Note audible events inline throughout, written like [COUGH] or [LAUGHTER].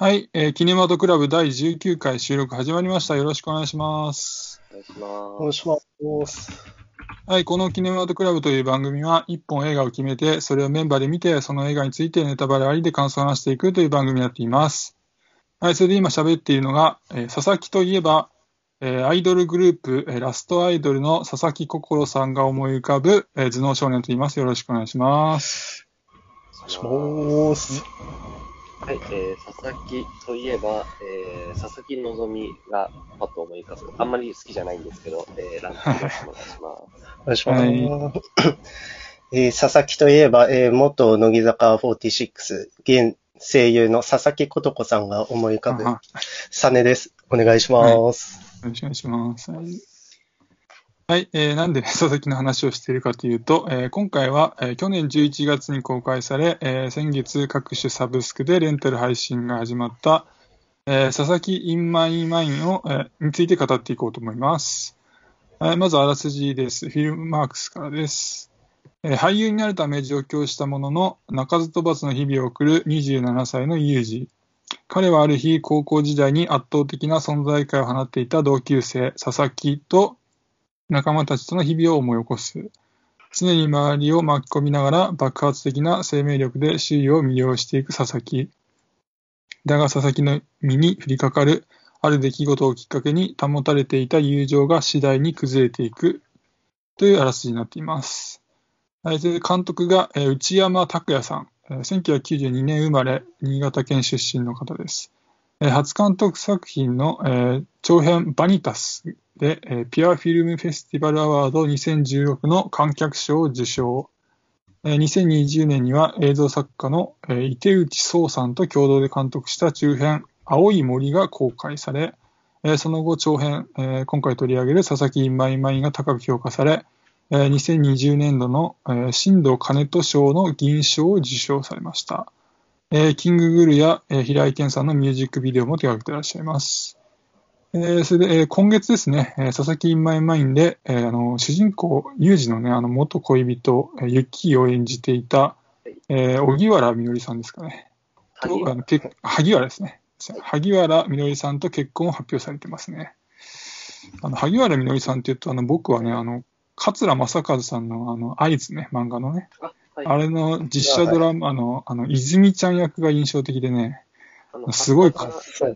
はい、えーキネマトクラブ第19回収録始まりました。よろしくお願いします。お願いしお願います。します。はい、このキネマトクラブという番組は、一本映画を決めて、それをメンバーで見て、その映画についてネタバレありで感想を話していくという番組になっています。はい、それで今喋っているのが、えー佐々木といえば、えーアイドルグループ、えーラストアイドルの佐々木心さんが思い浮かぶ、えー頭脳少年と言います。よろしくお願いします。お願いします。はい、えー、佐々木といえば、えー、佐々木希がパッと思い浮かぶ。あんまり好きじゃないんですけど、えー、ランキングお願いします。[LAUGHS] お願いします。えー佐々木といえば、えー元乃木坂46、現声優の佐々木琴子さんが思い浮かぶサネです。お願いします。よろしくお願いします。はい。えーなんで佐々木の話をしているかというと、えー今回は、えー去年11月に公開され、えー先月各種サブスクでレンタル配信が始まった、えー佐々木インマイマインを、えーについて語っていこうと思います。はいまずあらすじです。フィルムマークスからです。えー俳優になるため上京したものの、鳴かず飛ばずの日々を送る27歳のユージ。彼はある日、高校時代に圧倒的な存在感を放っていた同級生、佐々木と仲間たちとの日々を思い起こす。常に周りを巻き込みながら爆発的な生命力で周囲を魅了していく佐々木。だが佐々木の身に降りかかるある出来事をきっかけに保たれていた友情が次第に崩れていくというあらすじになっています。はい、監督が、内山拓也さん。1992年生まれ、新潟県出身の方です。初監督作品の、長編バニタスで、えーピュアフィルムフェスティバルアワード2016の観客賞を受賞。えー2020年には映像作家の、えー井手内創さんと共同で監督した中編青い森が公開され、えーその後長編、えー今回取り上げる佐々木マイマイが高く評価され、えー2020年度の、えー新藤兼人賞の銀賞を受賞されました。えー King Gnu や、えー平井堅さんのミュージックビデオも手掛けていらっしゃいます。えーそれで、えー今月ですね、えー佐々木インマイマインで、えーあの主人公、ユージのね、あの元恋人、えーユッキーを演じていた、えー、荻原みのりさんですかね。とあの結萩原ですね。萩原みのりさんと結婚を発表されてますね。あの萩原みのりさんっていうと、あの僕はね、あの桂正和さんのあの合図ね、漫画のね、あ、はい。あれの実写ドラマの、あの、泉ちゃん役が印象的でね、すごいか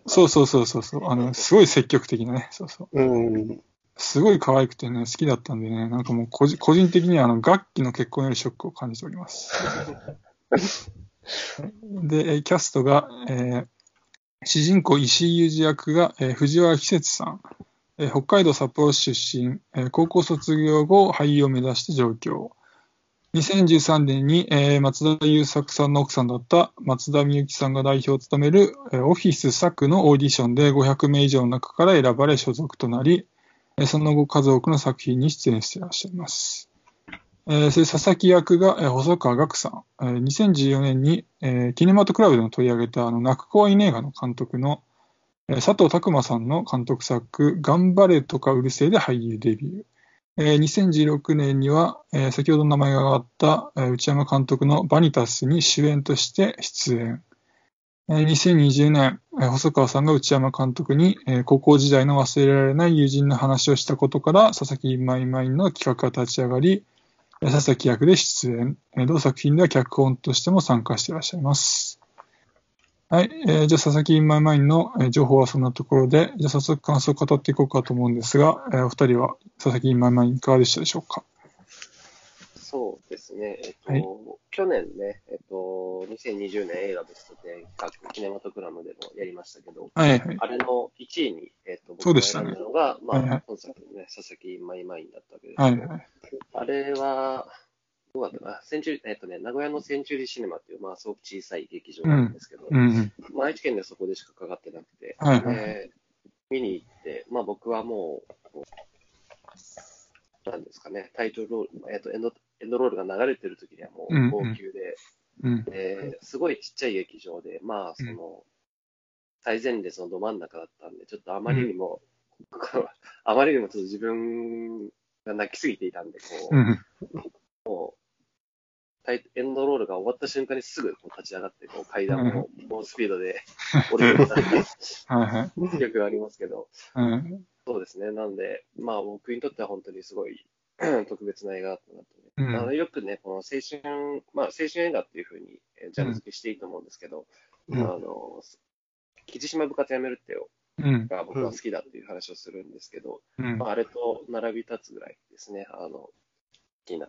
そうそうそうそうそうあの、すごい積極的なね、そうそう。うん。すごい可愛くてね、好きだったんでね、なんかもう個人個人的にはあの楽器の結婚よりショックを感じております。[LAUGHS] で、えーキャストが、えー主人公石井裕二役が、えー藤原季節さん、えー北海道札幌市出身、えー高校卒業後俳優を目指して上京。2013年に、えー松田優作さんの奥さんだった松田美由紀さんが代表を務める、えーオフィス作のオーディションで500名以上の中から選ばれ所属となり、えーその後数多くの作品に出演していらっしゃいます。えーそれ佐々木役が、えー細川岳さん。えー2014年に、えーキネマトクラブでも取り上げたあの泣く子はいねえがの監督の、えー佐藤拓磨さんの監督作、頑張れとかうるせえで俳優デビュー。えー2016年には、えー先ほど名前が挙がった、えー内山監督のバニタスに主演として出演。えー2020年、えー細川さんが内山監督に、えー高校時代の忘れられない友人の話をしたことから、佐々木マイマインの企画が立ち上がり、佐々木役で出演。同作品では脚本としても参加していらっしゃいます。はい。えーじゃあ、佐々木マイマインのえー情報はそんなところで、じゃあ早速感想を語っていこうかと思うんですが、えーお二人は佐々木マイマインいかがでしたでしょうか？そうですね。えっと、はい去年ね、えっと、2020年映画ベスト10各キネマトクラムでもやりましたけど、はいはい。あれの1位に、えっと、僕が選んだのが、まあ、はいはい本作のね、佐々木マイマインだったわけですけど、はいはい。あれは、どうだったかな、センチュリえっとね、名古屋のセンチュリーシネマっていう、まあ、すごく小さい劇場なんですけど、うんうん。まあ、愛知県でそこでしかかかってなくて、はいはいで見に行って、まあ、僕はもう、なんですかね、タイトルロール、えっとエンド、エンドロールが流れてる時にはもうんうんう号泣で、うん。ですごいちっちゃい劇場で、まあ、その、最前列のど真ん中だったんで、ちょっとあまりにも、[LAUGHS] あまりにもちょっと自分が泣きすぎていたんで、こう、うん。もエンドロールが終わった瞬間にすぐこう立ち上がって、こう階段を猛スピードで [LAUGHS] 降りてったはいはい。記憶がありますけど、うん。そうですね。なんで、まあ僕にとっては本当にすごい [CLEARS THROAT] 特別な映画だったなと、ねうんあのよくね、この青春、まあ青春映画っていうふうにえージャンル付けしていいと思うんですけど、うんあの、木島部活やめるってようん。が僕は好きだっていう話をするんですけど、うんまあ、あれと並び立つぐらいですね、あの、好きな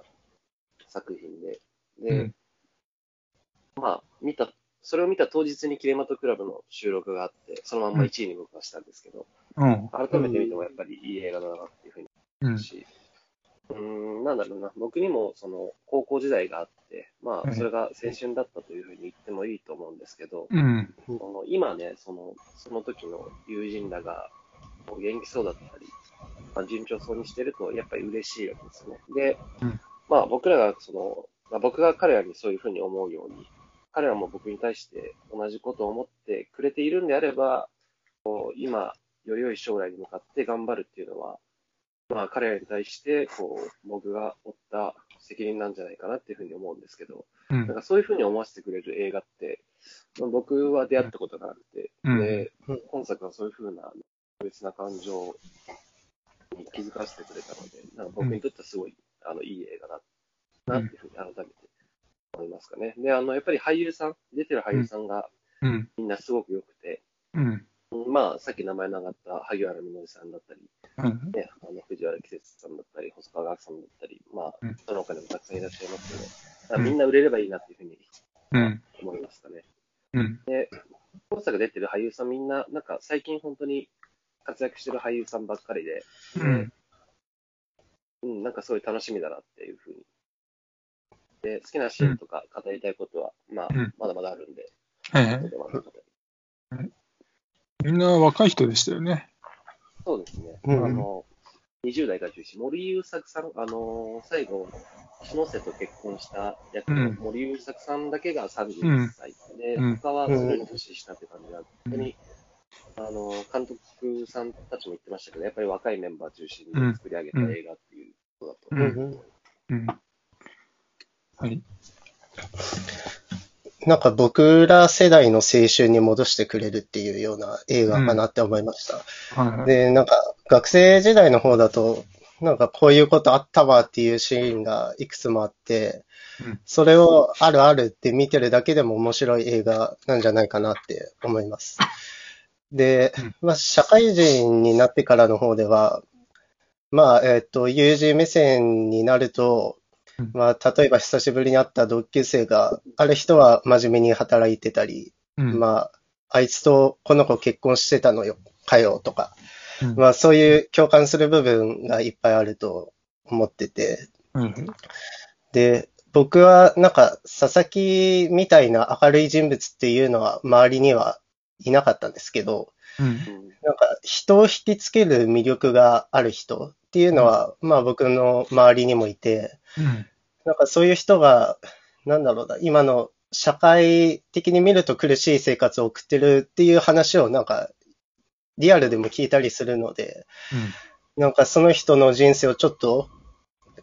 作品で。で、うんまあ、見た、それを見た当日にキレマトクラブの収録があって、そのまんま1位に僕はしたんですけど、うん。改めて見てもやっぱりいい映画だなっていうふうにうん思う。し、うーん、なんだろうな、僕にもその高校時代があって、まうんあ、それが青春だったというふうに言ってもいいと思うんですけど、うん。その今ね、その、その時の友人らが、元気そうだったり、まあ、順調そうにしてると、やっぱり嬉しいわけですよね。で、うんまあ僕らが、その、まあ、僕が彼らにそういうふうに思うように、彼らも僕に対して同じことを思ってくれているんであれば、こう今、より良い将来に向かって頑張るっていうのは、まあ彼らに対して、こう、僕が負った責任なんじゃないかなっていうふうに思うんですけど、うん。なんかそういうふうに思わせてくれる映画って、まあ僕は出会ったことがなくて、うん。でうん、今作はそういうふうな特別な感情に気づかせてくれたので、なんか僕にとってはすごい、あのいい映画だなっていうふうに改めて思いますかね。で、あの、やっぱり俳優さん、出てる俳優さんがうん。みんなすごく良くて、うん。まあ、さっき名前の上がった萩原みのりさんだったり、うん。ね、あの藤原季節さんだったり、細川学さんだったり、まあうん、その他にもたくさんいらっしゃいますけど、まあみんな売れればいいなっていうふうにうん。思いますかね。うん。今作出てる俳優さんみんな、なんか最近本当に活躍してる俳優さんばっかりで、うん。うん、なんかすごい楽しみだなっていうふうに。で、好きなシーンとか語りたいことは、まあうん、まだまだあるんで、はいみんな若い人でしたよね。そうですね。うんあの、20代が中心、森優作さん、あの最後、篠瀬と結婚した役のうん。森優作さんだけが31歳、で、うん。他はそれの年下って感じで、本当に、あの、監督さんたちも言ってましたけど、やっぱり若いメンバー中心に作り上げた映画っていうことだとうん思います。うん。はい。なんか僕ら世代の青春に戻してくれるっていうような映画かなって思いました。はいはい。で、なんか学生時代の方だと、なんかこういうことあったわっていうシーンがいくつもあってうん、それをあるあるって見てるだけでも面白い映画なんじゃないかなって思います。でうん、まあ社会人になってからの方では、まあ、えっと、友人目線になるとうん、まあ、例えば久しぶりに会った同級生が、ある人は真面目に働いてたり、うん。まあ、あいつとこの子結婚してたのよ、かよ、とか。うんまあ、そういう共感する部分がいっぱいあると思ってて。はいはい。で、僕はなんか、佐々木みたいな明るい人物っていうのは周りにはいなかったんですけど、うん。うんなんか、人を引きつける魅力がある人っていうのは、まあ僕の周りにもいて、うん。なんかそういう人が、なんだろうな、今の社会的に見ると苦しい生活を送ってるっていう話をなんか、リアルでも聞いたりするので、なんかその人の人生をちょっと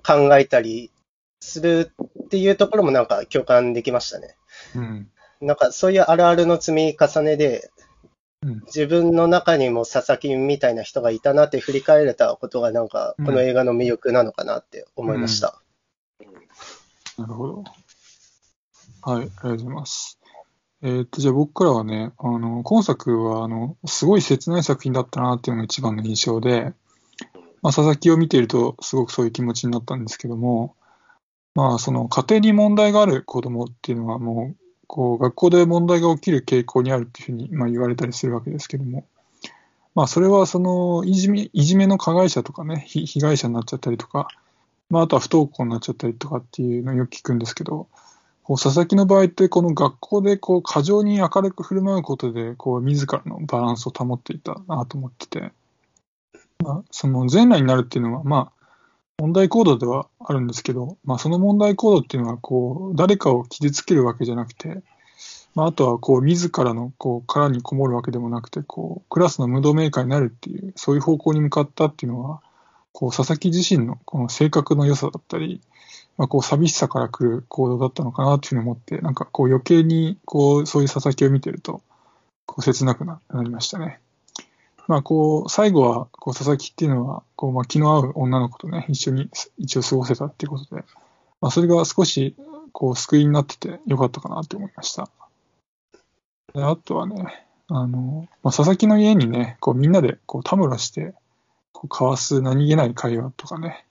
考えたりするっていうところもなんか共感できましたね。うん。なんかそういうあるあるの積み重ねで、うん。自分の中にも佐々木みたいな人がいたなって振り返れたことがなんかこの映画の魅力なのかなって思いました。なるほど。はい、ありがとうございます。えーっと、じゃあ僕からはね、あの、今作は、あの、すごい切ない作品だったなっていうのが一番の印象で、まあ、佐々木を見ていると、すごくそういう気持ちになったんですけども、まあ、その、家庭に問題がある子供っていうのは、もう、こう、学校で問題が起きる傾向にあるっていうふうに、まあ、言われたりするわけですけども、まあ、それは、その、いじめ、いじめの加害者とかね、被害者になっちゃったりとか、まあ、あとは不登校になっちゃったりとかっていうのをよく聞くんですけど、こう佐々木の場合って、この学校でこう過剰に明るく振る舞うことで、こう自らのバランスを保っていたなと思ってて、まあ、その前来になるっていうのは、まあ、問題行動ではあるんですけど、まあ、その問題行動っていうのは、こう、誰かを傷つけるわけじゃなくて、まあ、あとは、こう、自らの、こう、殻にこもるわけでもなくて、こう、クラスのムードメーカーになるっていう、そういう方向に向かったっていうのは、こう、佐々木自身のこの性格の良さだったり、まあ、こう、寂しさから来る行動だったのかなというふうに思って、なんかこう余計に、こう、そういう佐々木を見てると、こう、切なくなりましたね。まあ、こう、最後は、こう、佐々木っていうのは、こう、まあ、気の合う女の子とね、一緒に一応過ごせたっていうことで、まあ、それが少し、こう、救いになっててよかったかなって思いました。であとはね、あの、まあ、佐々木の家にね、こう、みんなで、こう、たむろして、こう、交わす何気ない会話とかね、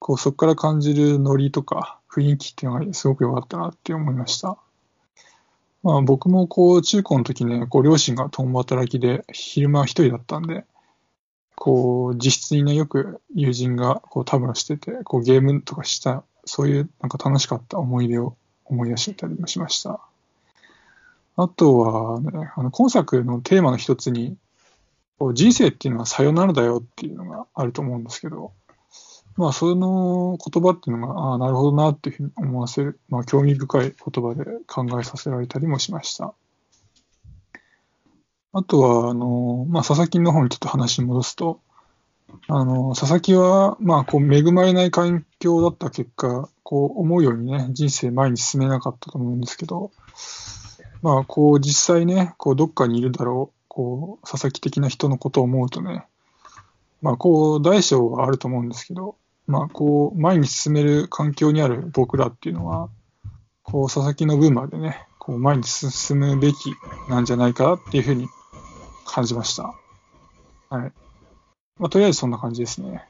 こう、そこから感じるノリとか雰囲気っていうのがすごく良かったなって思いました。まあ僕もこう中高の時ね、こう両親が共働きで昼間は一人だったんで、こう自室にね、よく友人がこうたむろしてて、こうゲームとかした、そういうなんか楽しかった思い出を思い出してたりもしました。あとはね、あの今作のテーマの一つに、こう人生っていうのはさよならだよっていうのがあると思うんですけど、まあ、その言葉っていうのが、ああ、なるほどなっていうふうに思わせる、まあ、興味深い言葉で考えさせられたりもしました。あとは、あの、まあ、佐々木の方にちょっと話に戻すと、あの、佐々木は、まあ、こう、恵まれない環境だった結果、こう、思うようにね、人生前に進めなかったと思うんですけど、まあ、こう、実際ね、こう、どっかにいるだろう、こう、佐々木的な人のことを思うとね、まあ、こう、大小はあると思うんですけど、まあ、こう、前に進める環境にある僕らっていうのは、こう、佐々木の分までね、こう、前に進むべきなんじゃないかなっていうふうに感じました。はい。まあ、とりあえずそんな感じですね。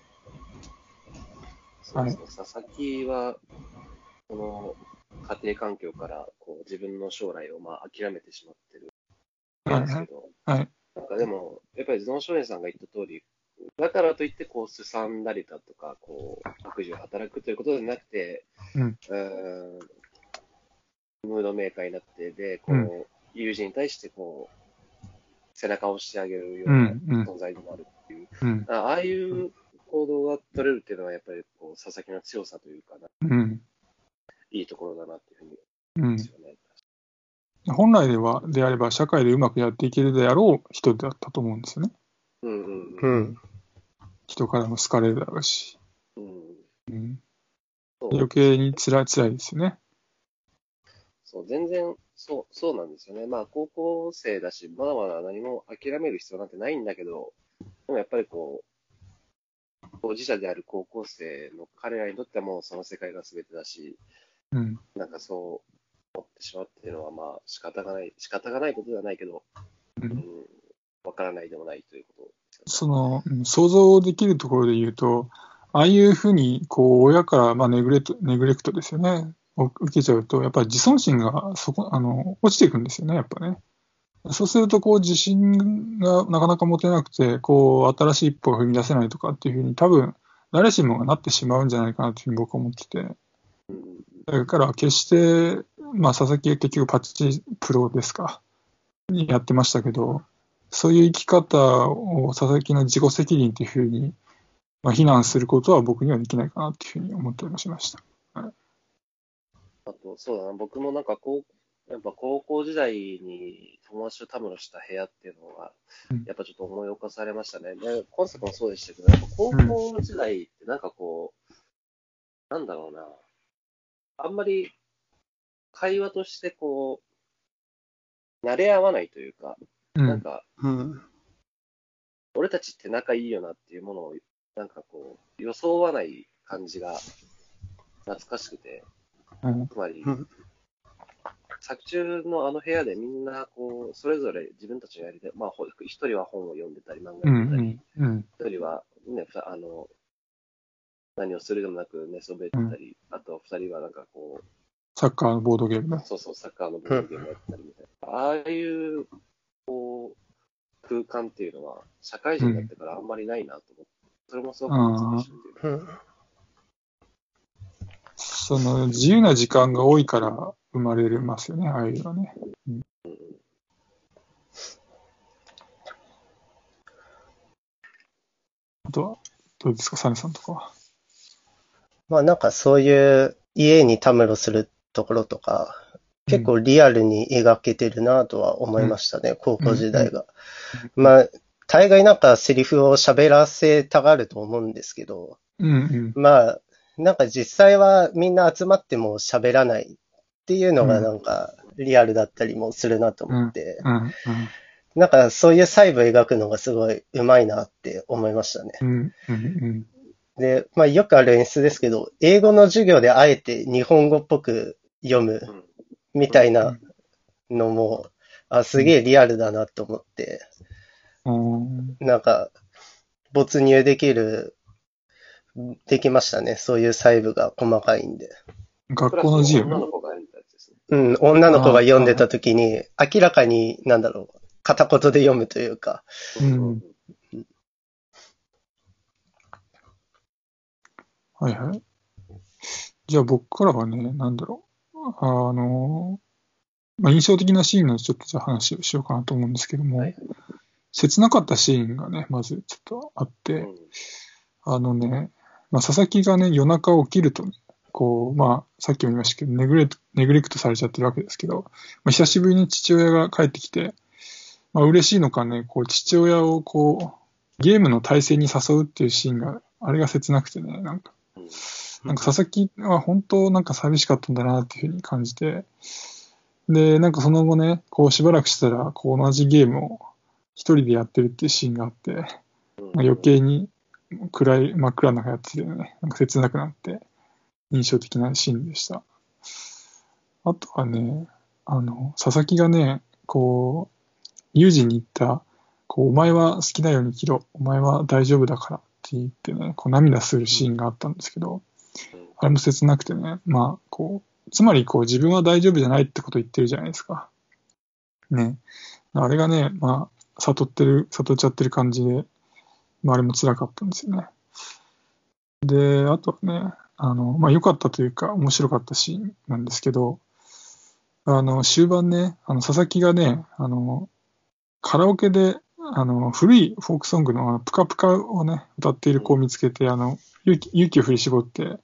そうですね。佐々木は、この家庭環境からこう自分の将来をまあ諦めてしまってるんですけど、はい。なんかでも、やっぱり頭脳少年さんが言った通り、だからといって、こう、すさんだりだとか、こう、悪事を働くということではなくて、うんーんムードメーカーになって、で、こう、うん友人に対して、こう、背中を押してあげるようう、な存在でもあるっていう、うん、あああいう行動が取れるっていうのは、やっぱり、こう、佐々木の強さというかな、うん、いいところだなっていうふうにうん思うんです。よね。本来では、であれば、社会でうまくやっていけるであろう人だったと思うんですよね。うんうんううん。ん。人からも好かれるだろうし。うん、うん、余計に辛い、辛いですよね。そう、全然、そう、そうなんですよね。まあ、高校生だし、まだまだ何も諦める必要なんてないんだけど、でもやっぱりこう、当事者である高校生の彼らにとってはもうその世界が全てだし、うん、なんかそう思ってしまうっていうのは、まあ、仕方がない、仕方がないことではないけど、ううんん、わからないでもないということね。その、想像できるところで言うと、ああいうふうに、こう、親から、まあ、ネグレクト、ネグレクトですよね。を受けちゃうと、やっぱり自尊心が、そこ、あの、落ちていくんですよね、やっぱね。そうすると、こう、自信がなかなか持てなくて、こう、新しい一歩が踏み出せないとかっていうふうに、多分、誰しもがなってしまうんじゃないかなというふうに僕は思ってて。だから、決して、まあ、佐々木は結局パッチプロですか、にやってましたけど、そういう生き方を佐々木の自己責任というふうに、まあ、非難することは僕にはできないかなというふうに思ったりもしました。あと、そうだな、僕もなんかこう、やっぱ高校時代に友達とたむろした部屋っていうのがうん、やっぱちょっと思い起こされましたね。で、今作もそうでしたけど、やっぱ高校時代ってなんかこう、なんだろうな、あんまり会話としてこう、慣れ合わないというか、うん。なんか、うん。俺たちって仲いいよなっていうものを、なんかこう、装わない感じが懐かしくて、うん。つまりうん、作中のあの部屋でみんな、こう、それぞれ自分たちのやりたい、まあ、ほ一人は本を読んでたり、漫う画読んでたり、ん。うん。一人はね、あの、何をするでもなく寝そべってたり、あと二人はなんかこサッカーのボードゲーム。そうそう、サッカーのボードゲームやってたりみたいな。ああいう、こう、空間っていうのは、社会人になってからあんまりないなと思って、それもすごく難しいっていうかうん。その、自由な時間が多いから生まれますよね、ああいうのはね。うんあとは、どうですか、サネさんとかは？まあなんかそういう家にたむろするところとか、結構リアルに描けてるなとは思いましたね、高校時代が。まあ、大概なんかセリフを喋らせたがると思うんですけど、うんうん。まあ、なんか実際はみんな集まっても喋らないっていうのがなんかリアルだったりもするなと思って、うん。うん。なんかそういう細部描くのがすごい上手いなって思いましたね。うん。うん。うん。で、まあよくある演出ですけど、英語の授業であえて日本語っぽく読むうんみたいなのも、あ、すげえリアルだなと思って、うん。なんか没入できる、できましたね。そういう細部が細かいんで。学校の授業？クラスの女の子がやったやつですね。うん、女の子が読んでた時に、明らかに、なんだろう、片言で読むというか、うんはいはい。じゃあ僕からはね、なんだろう。あの、まあ、印象的なシーンのちょっとじゃあ話をしようかなと思うんですけども、はい。切なかったシーンがね、まずちょっとあって、うん。あのね、まあ、佐々木がね、夜中起きるとね、こう、まあ、さっきも言いましたけど、ネグレネグレクトされちゃってるわけですけど、まあ、久しぶりに父親が帰ってきて、まあ、嬉しいのかね、こう、父親をこう、ゲームの対戦に誘うっていうシーンが、あれが切なくてね、なんか、うんなんか佐々木は本当なんか寂しかったんだなっていうふうに感じて、で、なんかその後ね、こうしばらくしたら、こう同じゲームを一人でやってるっていうシーンがあって、うん。まあ余計に暗い、真っ暗なやつでね、なんか切なくなって、印象的なシーンでした。あとはね、あの、佐々木がね、こう、友人に言った、こう、お前は好きなように生きろ、お前は大丈夫だからって言ってね、こう涙するシーンがあったんですけど、うんあれも切なくてね、まあ、こう、つまりこう自分は大丈夫じゃないってこと言ってるじゃないですか。ね。あれがね、まあ、悟ってる、悟っちゃってる感じで、まあ、あれも辛かったんですよね。で、あとはね、あの、まあ、良かったというか、面白かったシーンなんですけど、あの、終盤ね、あの、佐々木がね、あの、カラオケで、あの、古いフォークソングのあのプカプカをね、歌っている子を見つけて、あの、勇気勇気を振り絞って、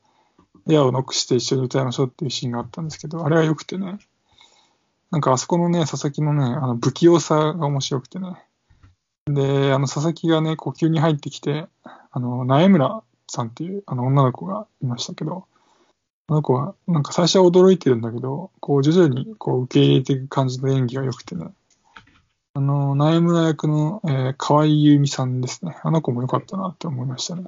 エアをノックして一緒に歌いましょうっていうシーンがあったんですけど、あれは良くてね、なんかあそこのね、佐々木のね、あの不器用さが面白くてね。で、あの佐々木がね、呼吸に入ってきて、あの、苗村さんっていうあの女の子がいましたけど、あの子は、なんか最初は驚いてるんだけど、こう徐々にこう受け入れていく感じの演技が良くてね。あの、苗村役の、えー河合優美さんですね。あの子も良かったなって思いましたね。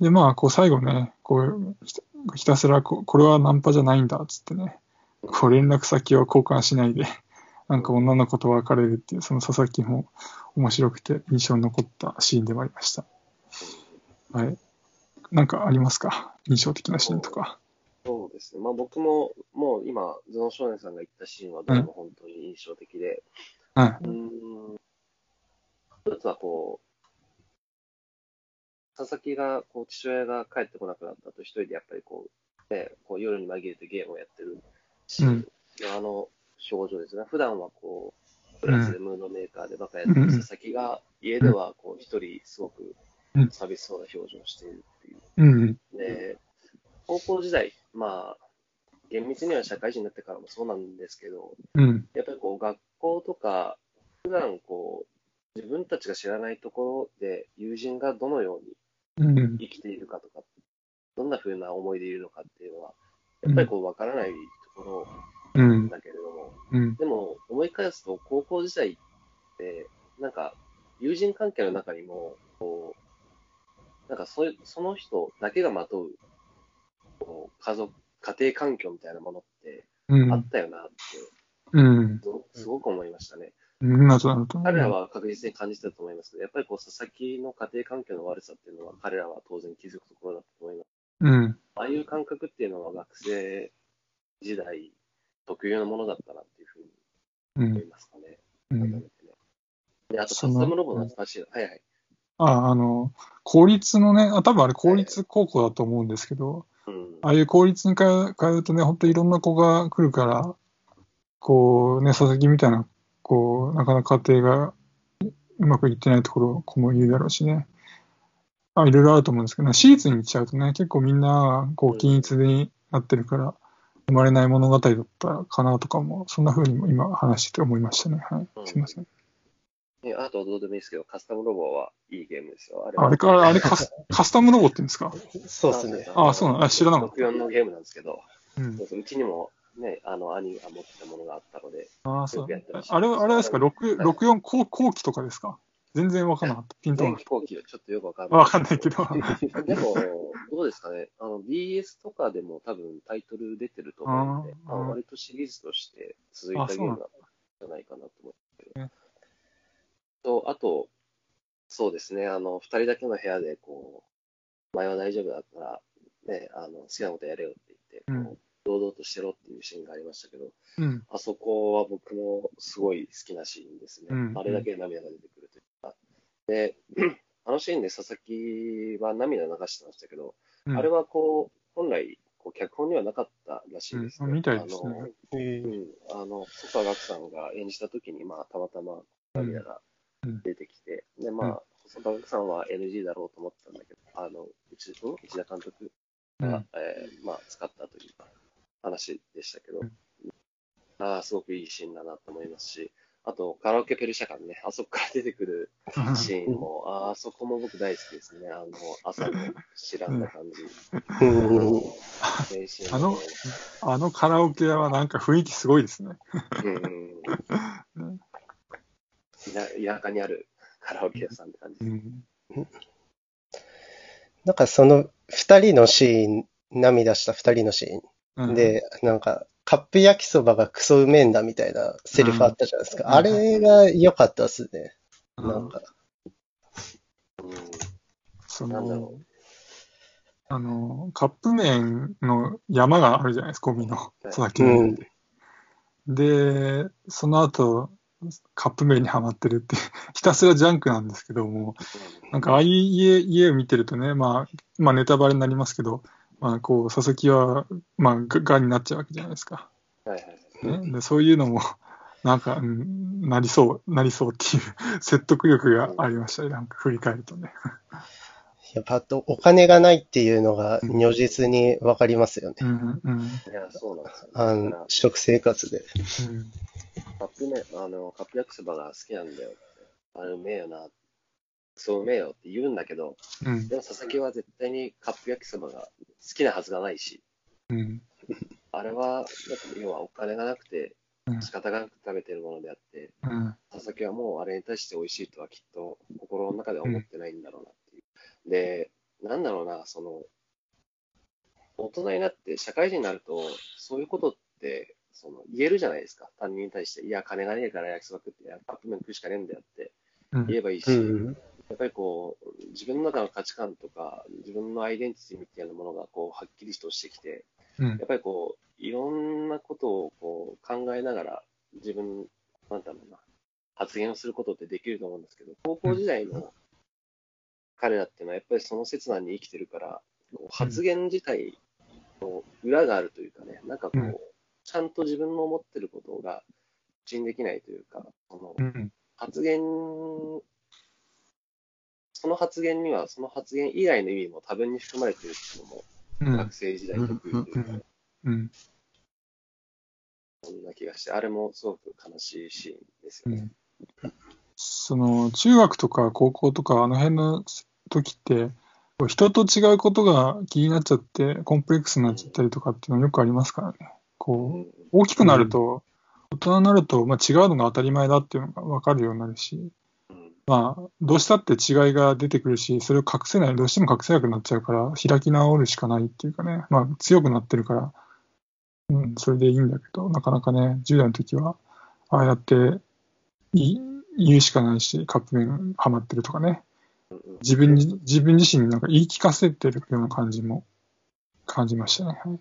で、まあ、こう最後ね、こう、ひたひたすらこう、これはナンパじゃないんだっつってね、こう連絡先を交換しないで、[LAUGHS] なんか女の子と別れるっていう、その佐々木も面白くて印象に残ったシーンでもありました。はい。なんかありますか？印象的なシーンとか。そうですね。まあ僕も、もう今、頭脳少年さんが言ったシーンはどれも本当に印象的で、はい。うーん、一つはこう、佐々木が、こう、父親が帰ってこなくなったと一人でやっぱりこう、ね、こう夜に紛れてゲームをやってるシーンのあの表情ですね。普段はこう、クラスでムードメーカーでバカやってる佐々木が、家ではこう、一人すごくうん寂しそうな表情をしているっていう。うん。で、高校時代、まあ、厳密には社会人になってからもそうなんですけど、うん。やっぱりこう学校とか、普段こう、自分たちが知らないところで友人がどのようにうん。生きているかとか、どんな風な思いでいるのかっていうのは、やっぱりこう分からないところうん。だけれども、うん。でも思い返すと高校時代って、なんか友人関係の中にも、こう、なんかそういうその人だけがまとう、こう家族、家庭環境みたいなものってうん。あったよなって、うん。すすごく思いましたね。彼らは確実に感じてたと思いますけど、やっぱりこう佐々木の家庭環境の悪さっていうのは彼らは当然気づくところだと思います。うん。ああいう感覚っていうのは学生時代特有のものだったなっていうふうにうん思い。ますかね。うん。改めてね。で、あとカスタムロボ懐かしいな。はいはい。あ、あの、公立のね、あ、多分あれ公立高校だと思うんですけど、うん。ああいう公立に通う通うとね、本当いろんな子が来るから、こうね、佐々木みたいな、こう、なかなか家庭がうまくいってないところ、子もいるだろうしね。あ、いろいろあると思うんですけどね、私立に行っちゃうとね、結構みんな、こう、均一になってるから、生まれない物語だったかなとかも、そんな風にも今話してて思いましたね。はい。すいません。えあとどうでもいいですけど、カスタムロボはいいゲームですよ。あれあれか、あれカス [LAUGHS] カスタムロボって言うんですか？そうですね。あそうなのあ知らなかった64のゲームなんですけど、うんそ。うそううちにもね、あの、兄が持ってたものがあったので、ああ、そう。あれは、あれはですか、6 64後後期とかですか？全然わかんなかった。ピントが。電気。後期はちょっとよくわかんない。わかんないけど。[LAUGHS] でも、どうですかね、あの DS とかでも多分タイトル出てると思うので、あー。あの割とシリーズとして続いたゲームだったんじゃないかなと思って。るねと、あと、そうですね、あの、二人だけの部屋で、こう、前は大丈夫だったら、ね、あの、好きなことやれよって言って、こううん堂々としてろっていうシーンがありましたけど、うん。あそこは僕もすごい好きなシーンですね。うん。あれだけで涙が出てくるというか。で、[CLEARS THROAT] あのシーンで佐々木は涙流してましたけど、うん。あれはこう、本来、こう脚本にはなかったらしいですね。うん。あのあの、曽川岳さんが演じたときに、まあ、たまたま涙が出てきて、で、まあ、曽川岳さんは NG だろうと思ってたんだけど、あの、内ん？内田監督が、うん。えーまあ、使ったという話でしたけど、うんああ、すごくいいシーンだなと思いますし、あと、カラオケペルシャ館ね、あそこから出てくる [LAUGHS] シーンも、ああそこも僕大好きですね。あの、朝の知らんだ感じ。あのあのカラオケ屋はなんか雰囲気すごいですね。うんうん田田舎にあるカラオケ屋さんって感じうです。ん。なんかその二人のシーン、涙した二人のシーうん。ン、で、なんか、カップ焼きそばがクソうめえんだみたいなセリフあったじゃないですか。うん。あれが良かったっすね。うん。なんか、うんそのあの、カップ麺の山があるじゃないですか、ゴミの、佐々木の。うん。で、その後、カップ麺にはまってるって、[LAUGHS] ひたすらジャンクなんですけども、なんかああいう家、家を見てるとね、まあ、まあネタバレになりますけど、まあこう、佐々木は、まあ、ががんになっちゃうわけじゃないですか。はいはいはい。ね、でそういうのも、なんか、うん、なりそう、なりそうっていう説得力がありましたね、なんか振り返るとね。やっぱあと、お金がないっていうのが如実にわかりますよね。うん、うん、いや、そうなんですよ、ね。あの、食生活で。うん。カップ麺、あの、カップ焼きそばが好きなんだよって。あれうめえよな。そううめえよって言うんだけど、うん、でも佐々木は絶対にカップ焼きそばが好きなはずがないし、うん、あれは、要はお金がなくてうん仕方がなく食べてるものであって、うん、佐々木はもうあれに対して美味しいとはきっと心の中では思ってないんだろうなっていう。で、なんだろうな、その、大人になって社会人になると、そういうことって、その言えるじゃないですか。他人に対して、いや、金がねえから焼きそば食って、カップ麺食うしかねえんだよってうん、言えばいいし、うん。やっぱりこう、自分の中の価値観とか、自分のアイデンティティみたいなものがこうはっきりとしてきて、うん。やっぱりこう、いろんなことをこう考えながら、自分、なんだろうな、発言をすることってできると思うんですけど、高校時代の彼らっていうのは、やっぱりその刹那に生きてるから、発言自体の裏があるというかね、なんかこう、うん。ちゃんと自分の思ってることが口にできないというか、そのうん、発言、その発言には、その発言以外の意味も多分に含まれているっていうのも、うん。学、生時代特有というか、うん、そんな気がして、あれもすごく悲しいシーンですよね。うん。その、中学とか高校とか、あの辺の時って、人と違うことが気になっちゃって、コンプレックスになっちゃったりとかっていうのよくありますからね。こう、大きくなると、大人になると、まあ、違うのが当たり前だっていうのが分かるようになるし、うんまあ、どうしたって違いが出てくるし、それを隠せない、どうしても隠せなくなっちゃうから、開き直るしかないっていうかね、まあ、強くなってるから、うん、それでいいんだけど、なかなかね、10代の時は、ああやって言うしかないし、カップ麺ハマってるとかね、自分、自分自身になんか言い聞かせてるような感じも感じましたね。はい。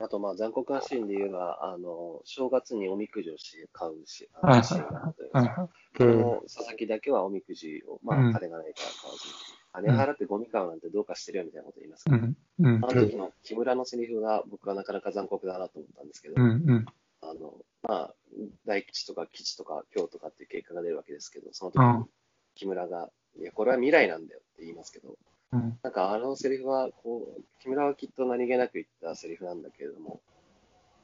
あと、まあ、残酷なシーンで言えば、あの、正月におみくじをし買うし、あはいのシーンがあったじゃない。ですかはいはい。それも佐々木だけはおみくじを、まうん。あ、金がないから買わずに、金払ってゴミ買うなんてどうかしてるよみたいなこと言いますから、うん、うん。あ、の時の木村のセリフが僕はなかなか残酷だなと思ったんですけど、うん、うん、あの、まあ、大吉とか吉とか京とかっていう結果が出るわけですけど、その時うん。に木村が、いや、これは未来なんだよって言いますけど、うん、なんかあのセリフは、こう、木村はきっと何気なく言ったセリフなんだけれども、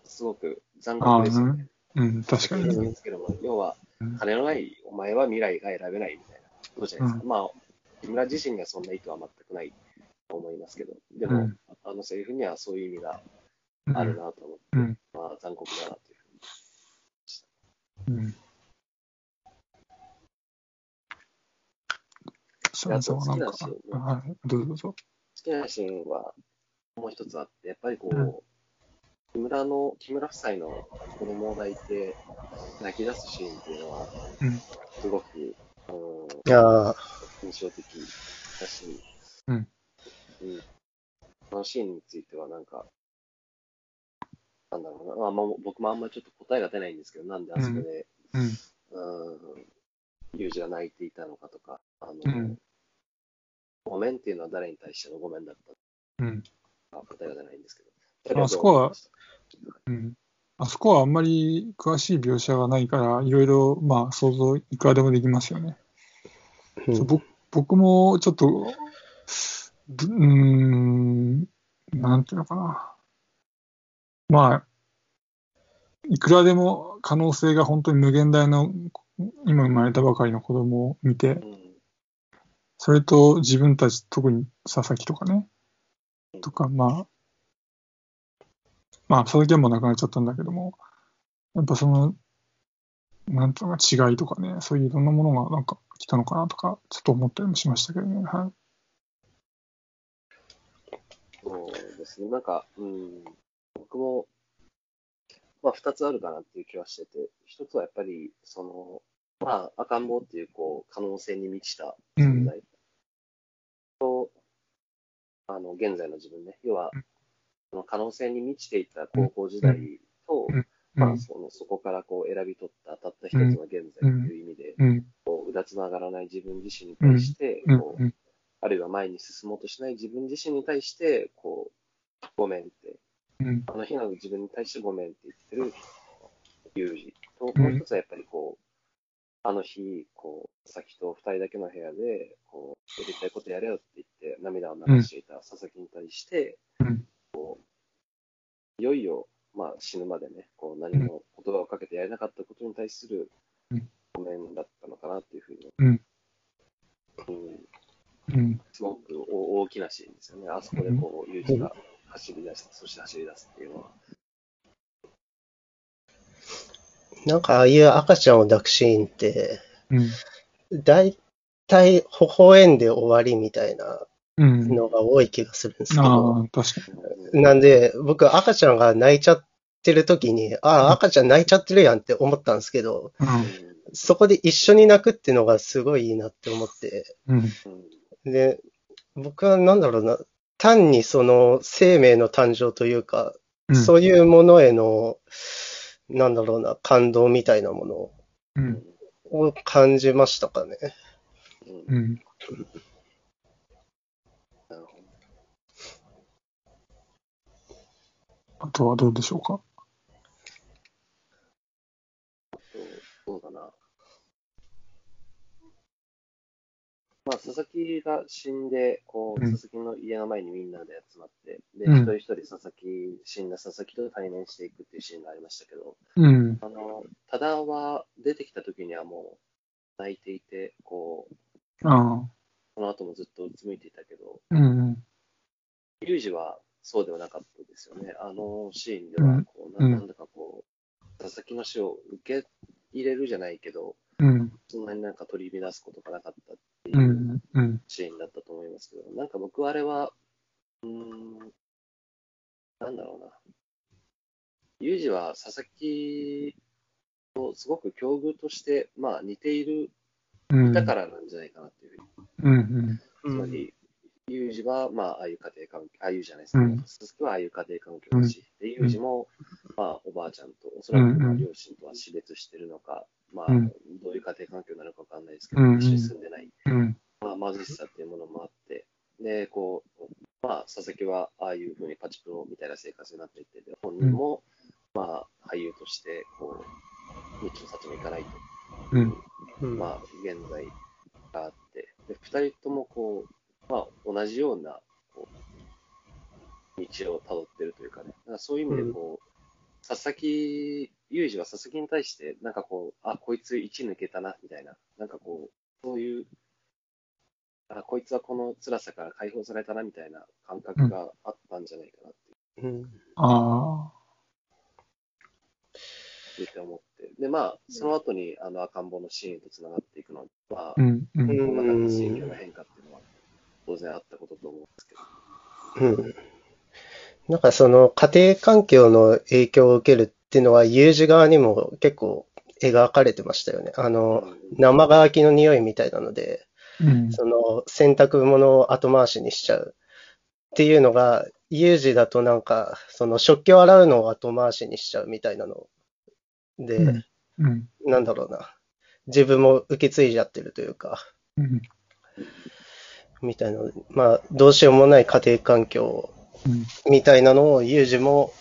すごく残酷ですよね。うん、確かに。ですけども、要はうん、金のないお前は未来が選べないみたいなことじゃないですか。うまあ、木村自身がそんな意図は全くないと思いますけど、でも、うんあのセリフにはそういう意味がうんあるなと思って、うん。まあ、残酷だなというふうに。うん。好きなシーン、ねはい、どうぞ。好きなシーンはもう一つあって、やっぱりこう、うん。木村の、木村夫妻の子供を抱いて泣き出すシーンっていうのは、うん。すごく、うんいやー。印象的だし、うん。うん。このシーンについてはなんか、なんだろうな、まあ、まあ僕もあんまりちょっと答えが出ないんですけど、なんであそこで、うん。うん、ユージが泣いていたのかとか、あの、うんごめんっていうのは誰に対してのごめんだったうん。か答えが出ないんですけど。あそこはうん。あそこはあんまり詳しい描写がないから、いろいろ、まあ、想像いくらでもできますよね。うん僕僕もちょっと、ぶうーん、なんていうのかな。まあ、いくらでも可能性が本当に無限大の、今生まれたばかりの子供を見てう、んそれと自分たち、特に佐々木とかね、とか、まあ、まあ、佐々木はもう亡くなっちゃったんだけども、やっぱその、なんていうのか、違いとかね、そういういろんなものがなんか来たのかなとか、ちょっと思ったりもしましたけどね。はそうですね、なんか、うん、僕も、まあ、二つあるかなっていう気はしてて、一つはやっぱり、その、まあ、赤ん坊っていう、こう、可能性に満ちたい。うん。あの、現在の自分ね、要はうん、その可能性に満ちていた高校時代と、うん。まあ、その、そこからこう選び取ったたった一つの現在という意味で、うん。こう、うだつながらない自分自身に対して、うん。こううん。あるいは前に進もうとしない自分自身に対して、こう、ごめんって、うん。あの日の自分に対してごめんって言ってるユージと、うん。もう一つはやっぱりこう、あの日、こう、佐々木と二人だけの部屋で、こう、やりたいことやれよって言って涙を流していた佐々木に対して、うん。いよいよ、まあ死ぬまでね、こう何も言葉をかけてやれなかったことに対するうん。ごめんだったのかなっていうふうに、うん。うん。うん。すごく大大きなシーンですよね。あそこでこう、ユージが走り出す、そして走り出すっていうのは。なんかああいう赤ちゃんを抱くシーンって、うん。大体微笑んで終わりみたいなうん。のが多い気がするんですけあど、あ、確かに。なんで僕赤ちゃんが泣いちゃってる時に、ああ、赤ちゃん泣いちゃってるやんって思ったんですけど、うそこで一緒に泣くっていうのがすごいいいなって思って、ん。うん。うんで、僕はなんだろうな、単にその生命の誕生というか、うん。そういうものへの、なんだろうな、感動みたいなものうん。を感じましたかね。うんうん。なるほどあとはどうでしょうか？そうそうだな。まあ、佐々木が死んで、こう、うん佐々木の家の前にみんなで集まって、で、うん一人一人佐々木、死んだ佐々木と対面していくっていうシーンがありましたけど、うん。あの、多田は出てきた時にはもう泣いていて、こう、ああ。その後もずっとうつむいていたけど、うん。ユージはそうではなかったですよね。あのシーンでは、こう、なんだかこう、佐々木の死を受け入れるじゃないけど、うん。そんなになんか取り乱すことがなかったっていううんうん。シーンだったと思いますけど、なんか僕はあれは、うーん、なんだろうな。ユージは佐々木とすごく境遇として、まあ似ている、うん。だからなんじゃないかなっていうふうに。うん。つまり、ユージは、まあ、ああいう家庭環境、ああいうじゃないですか、うん。鈴木はああいう家庭環境だし、で、ユージも、まあ、おばあちゃんと、おそらく両親とは死別してるのか、まあ、うん。どういう家庭環境なのかわかんないですけど、うん一緒に住んでない、うん。まあ、貧しさっていうものもあって、で、こう、まあ、佐々木はああいうふうにパチプロみたいな生活になっていて、で本人も、まあ、俳優として、こう、道の先に行かないと。うん。うん。まあ、現在があって、で、二人ともこう、まあ、同じような、こう、道を辿ってるというかね、だからそういう意味でこう、佐々木、ユージは佐々木に対して、なんかこう、あ、こいつ1抜けたな、みたいな、なんかこう、そういう、あ、こいつはこの辛さから解放されたな、みたいな感覚があったんじゃないかなってうん。あ言って思って。で、まあ、その後に、あの、赤ん坊のシーンと繋がっていくのは、まああ、う、ん、うん。うんこの中で心境の変化っていうのは、当然あったことと思うんですけど。うん。なんかその家庭環境の影響を受けるっていうのは、有事側にも結構描かれてましたよね。あの、生乾きの匂いみたいなので、うん。その洗濯物を後回しにしちゃうっていうのが、有事だとなんか、その食器を洗うのを後回しにしちゃうみたいなので、うんうん。なんだろうな。自分も受け継いじゃってるというか、うん。みたいなまあ、どうしようもない家庭環境うん。みたいなのを、ユージも、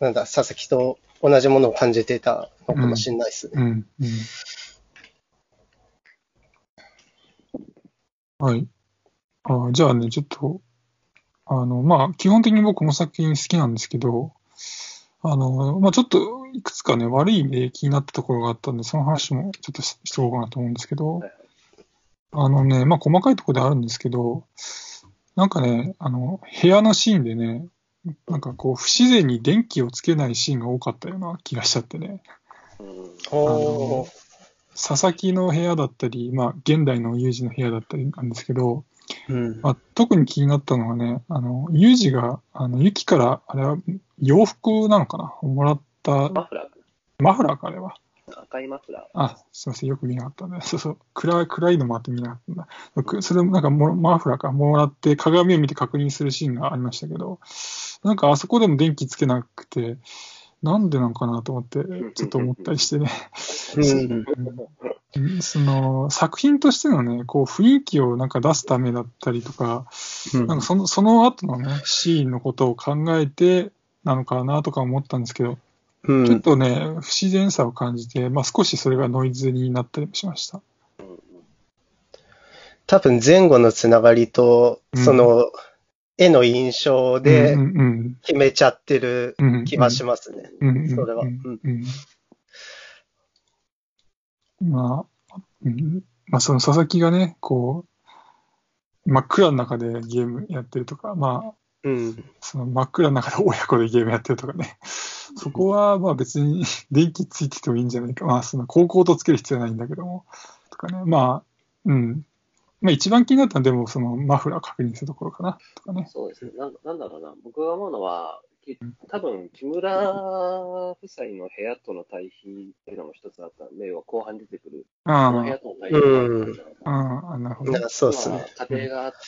なんだ、佐々木と同じものを感じてたのかもしれないですね。うん。うん。はい。あじゃあね、ちょっと、あの、まあ、基本的に僕も作品好きなんですけど、あの、まあ、ちょっと、いくつかね、悪い意味で気になったところがあったんで、その話もちょっとししておこうかなと思うんですけどはい、あのね、まあ、細かいところであるんですけど、なんかね、あの、部屋のシーンでね、なんかこう、不自然に電気をつけないシーンが多かったような気がしちゃってね。うん。佐々木の部屋だったり、まあ、現代のユージの部屋だったりなんですけど、うん。まあ、特に気になったのはね、あの、ユージが、あの、ユキから、あれは洋服なのかなもらった、マフラーかマフラーか、あれは。な赤いマフラー。あ、すいません、よく見なかったね。[LAUGHS] そうそう、暗い、暗いのもあって見なかったんだ。くそれもなんかも、マフラーか、もらって鏡を見て確認するシーンがありましたけど、なんかあそこでも電気つけなくて、なんでなんかなと思って、ちょっと思ったりしてね。うん。[LAUGHS] うんその作品としてのね、こう雰囲気をなんか出すためだったりとか、なんかそのその後のね、シーンのことを考えてなのかなとか思ったんですけど、ちょっうん。とね、不自然さを感じて、まあ少しそれがノイズになったりもしました。多分前後のつながりと、うん。その、絵の印象で決めちゃってる気はしますね。それは。まあ、うん。まあその佐々木がね、こう、真っ暗の中でゲームやってるとか、まあ、うん。その真っ暗の中で親子でゲームやってるとかね。そこはまあ別に電気ついててもいいんじゃないか。まあその高校とつける必要はないんだけども。とかね。まあ、うん。まあ一番気になったのはでもそのマフラー確認するところかな。とかね。そうですね。なんなんだろうな。僕が思うのは、き多分、木村夫妻の部屋との対比っていうのも一つあった。んで、要は後半に出てくる、あこの部屋との対比があったんじゃないか。あ、な。ああ、なるほど。なそうですね。まあ家庭があって、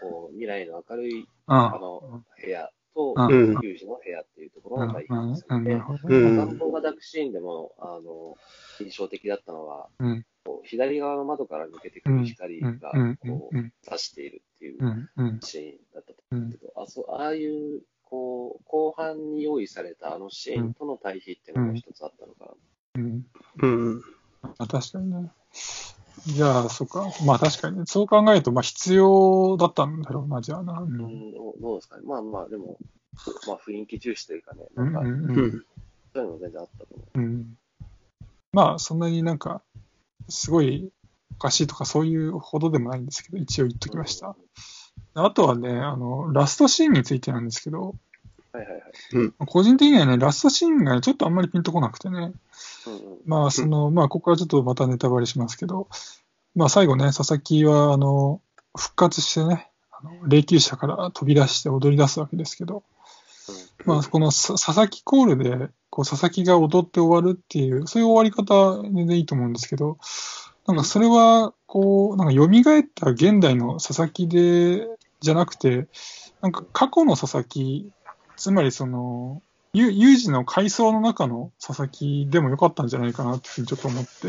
こう、未来の明るい、ああの、部屋と、有事の部屋っていうところの対比うん。ですうん。なるね。ほど。うん。願望が抱くシーンでも、あの、印象的だったのは、左側の窓から抜けてくる光うん。が、うん。こう、うん。差しているっていうシーンだったとうん思うんですけど、あそうああいう、こう、後半に用意されたあのシーンとの対比っていうのも一つあったのかな。うん。うん。まあ確かにね。じゃあ、そっか。まあ確かにね。そう考えると、まあ必要だったんだろうな、じゃあな。う。うんん、どうですかね。まあまあ、でも、まあ雰囲気重視というかね、うなんんか、うんうんうん。そういうのも全然あったと思うんまあ、そんなになんか、すごいおかしいとかそういうほどでもないんですけど、一応言っときました。あとはね、あの、ラストシーンについてなんですけど、う。はいはいはい。個人的にはね、ラストシーンがねちょっとあんまりピンとこなくてね、うんうん。まあ、その、まあ、ここからちょっとまたネタバレしますけど、まあ、最後ね、佐々木は、あの、復活してね、あの霊柩車から飛び出して踊り出すわけですけど、まあ、このさ佐々木コールで、こう、佐々木が踊って終わるっていう、そういう終わり方全然いいと思うんですけど、なんかそれは、こう、なんか蘇った現代の佐々木で、じゃなくて、なんか過去の佐々木、つまりその、ゆ有事の階層の中の佐々木でもよかったんじゃないかなっていうふうにちょっと思って、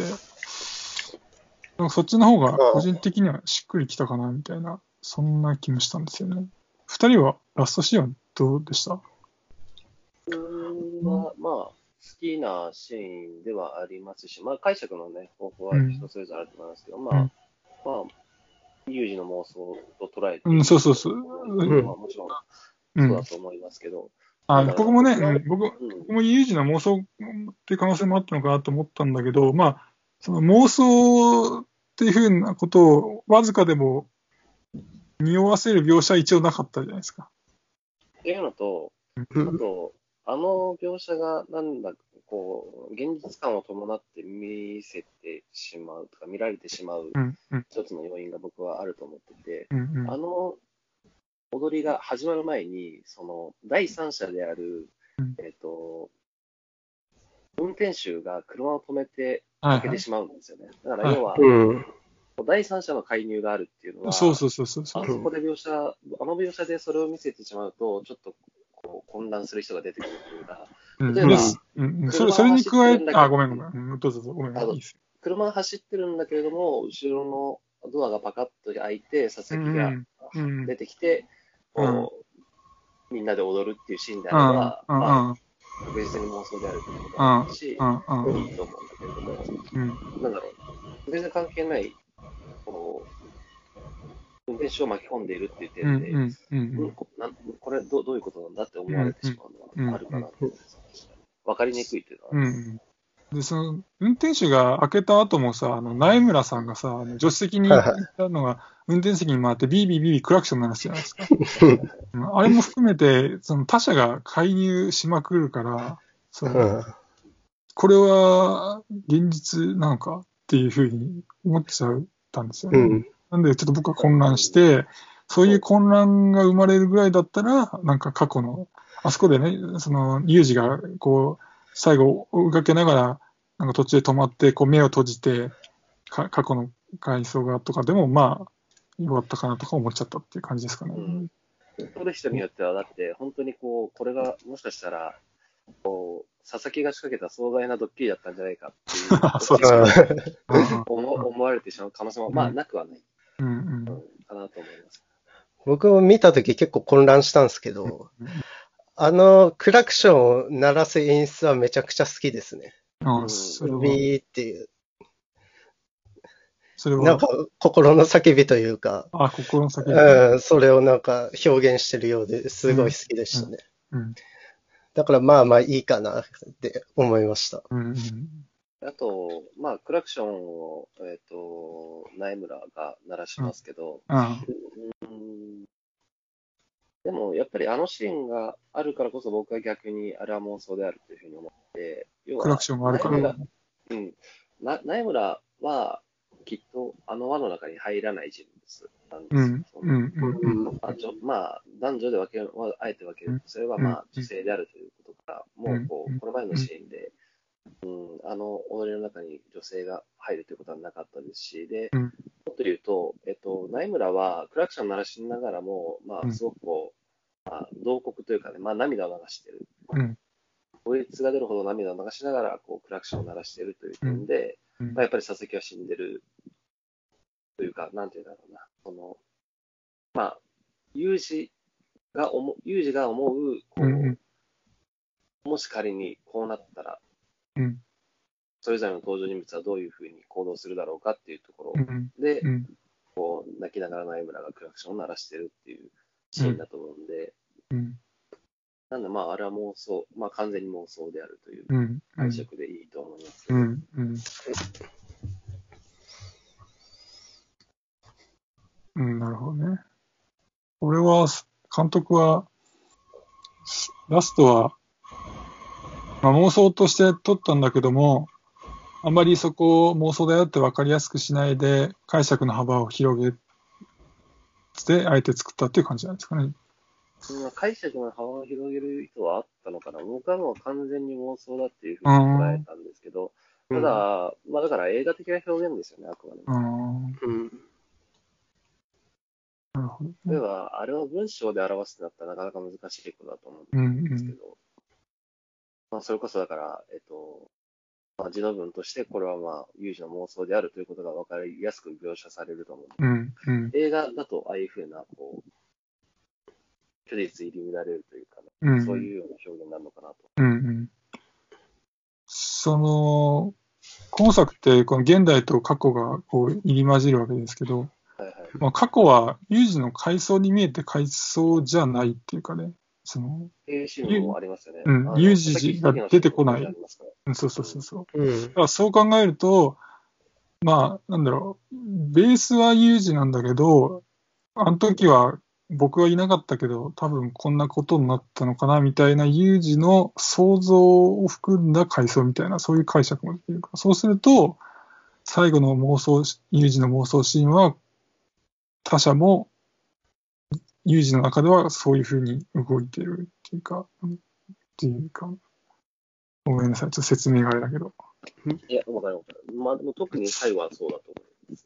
なんかそっちの方が個人的にはしっくりきたかなみたいな、そんな気もしたんですよね。二人はラストシーンはどうでした？うーんは、まあ、好きなシーンではありますし、まあ、解釈のね、方法は人それぞれあると思いますけど、まあ、うん。まあ、有事の妄想と捉えて、うんそうそうそう。うん。まあもちろんうん。そうだと思いますけど、あ僕もね、僕うん。僕も有事の妄想っていう可能性もあったのかなと思ったんだけど、まあ、その妄想っていうふうなことをわずかでも匂わせる描写は一応なかったじゃないですか。っていうのと、うん。あと、あの描写がなんだ、こう、現実感を伴って見せてしまうとか、見られてしまう一つの要因が僕はあると思ってて、うん、うんあの踊りが始まる前に、その、第三者であるうん、えっ、と、運転手が車を止めて。開けてしまうんですよね。だから要は、うん。第三者の介入があるっていうのは、そうそうそうそうそう。あそこで描写、あの描写でそれを見せてしまうと、ちょっとこう混乱する人が出てくるというか、うん。例えばですうん。うん。それそれに加えてあ、ごめんごめん。うん。どうぞどうぞ。ごめん。いいですよ。車が走ってるんだけれども、後ろのドアがパカッと開いて、佐々木が出てきて、うん。こうみんなで踊るっていうシーンであれば、う確実に妄想であるということもあるし、いいと思うんだけれども、うん、なんだろう、全然関係ない、こう、運転手を巻き込んでいるっていううん、点で、うん、れどどういうことなんだって思われてしまうのはあるかなと思います。わかりにくいっていうのは。うん。で、その、運転手が開けた後もさ、あの、苗村さんがさ、あの助手席に行ったのが、運転席に回ってビービービービークラクション鳴らすじゃないですか。う [LAUGHS] んあれも含めて、その他者が介入しまくるから、その、これは現実なのかっていうふうに思っちゃったんですよね。うん。なんで、ちょっと僕は混乱して、そういう混乱が生まれるぐらいだったら、なんか過去の、あそこでね、その、ユージが、こう、最後追いかけながら、なんか途中で止まって、こう、目を閉じて、か過去の回想がとかでも、まあ、よかったかなとか思っちゃったっていう感じですかね。うん。撮る人によっては、だって、本当にこう、これが、もしかしたら、こう、佐々木が仕掛けた壮大なドッキリだったんじゃないかっていう [LAUGHS] そううん。思思われてしまう可能性も、まあ、なくはない、うんうん。うん。かなと思います。僕も見たとき結構混乱したんですけど、あのクラクションを鳴らす演出はめちゃくちゃ好きですね。あそれは、ビーっていう。それは。なんか、心の叫びというか、あ、心の先に。うん、それをなんか表現してるようですごい好きでしたね。うん。だからまあまあいいかなって思いました。うんうん。あと、まあ、クラクションを、えっ、と、苗村が鳴らしますけど、あうんでも、やっぱりあのシーンがあるからこそ僕は逆にあれは妄想であるというふうに思って、要はクラクションがあるから。うん。な苗村は、きっとあの輪の中に入らない人物なんですよ。うんまあ、男女で分ける、まああえて分けると、それはまあ、うん女性であるということから、もうこうんう、この前のシーンで、うん、あの踊りの中に女性が入るということはなかったですし、で、と言うと、えっと、苗村はクラクション鳴らしながらも、まあ、うん。すごくこう、まあ、同国というかね、まあ、涙を流してる。うん。こいつが出るほど涙を流しながら、こう、クラクションを鳴らしているという点で、うん。まあ、やっぱり佐々木は死んでる。というか、なんていうんだろうな、その、まあ、有事が思う、有事が思う、こう、うんうん。もし仮にこうなったら、うんそれぞれの登場人物はどういうふうに行動するだろうかっていうところ。うん。で、うん。こう、泣きながら苗村がクラクションを鳴らしてるっていうシーンだと思うんで、うん。なんでまあ、あれは妄想、まあ完全に妄想であるといううん。解釈でいいと思います。けど、うん。うん。うん、なるほどね。俺は、監督は、ラストは、まあ、妄想として撮ったんだけども、あんまりそこを妄想だよって分かりやすくしないで、解釈の幅を広げて、あえて作ったっていう感じなんですかね。その解釈の幅を広げる意図はあったのかな僕はもう完全に妄想だっていうふうに捉えたんですけど、ただ、まあだから映画的な表現ですよね、あくまでも。うん、うん。なるほど、ね。例えば、あれを文章で表すってなったらなかなか難しいことだと思ううんんですけど、まあそれこそだから、えっと、まあ、字の文としてこれはまあ、有事の妄想であるということが分かりやすく描写されると思う。うん、うん、映画だと、ああいうふうな、こう、虚実入り乱れるというかね、うん。そういうような表現になるのかなと。うんうん。その、今作って、この現代と過去がこう入り混じるわけですけど、はいはい。まあ、過去は有事の階層に見えて階層じゃないっていうかね、その、っていうシーンもありますよね。うんユージが出てこないそうそうそうそう。うんだからそう考えると、まあ、なんだろう、ベースはユージなんだけど、あの時は僕はいなかったけど、多分こんなことになったのかな、みたいなユージの想像を含んだ回想みたいな、そういう解釈もできるから。そうすると、最後の妄想し、ユージの妄想シーンは、他者も、ユージの中ではそういうふうに動いてるっていうか、っていうか、ごめんなさい、ちょっと説明があれだけど。いや、わかるわかる。まあ、でも特に最後はそうだと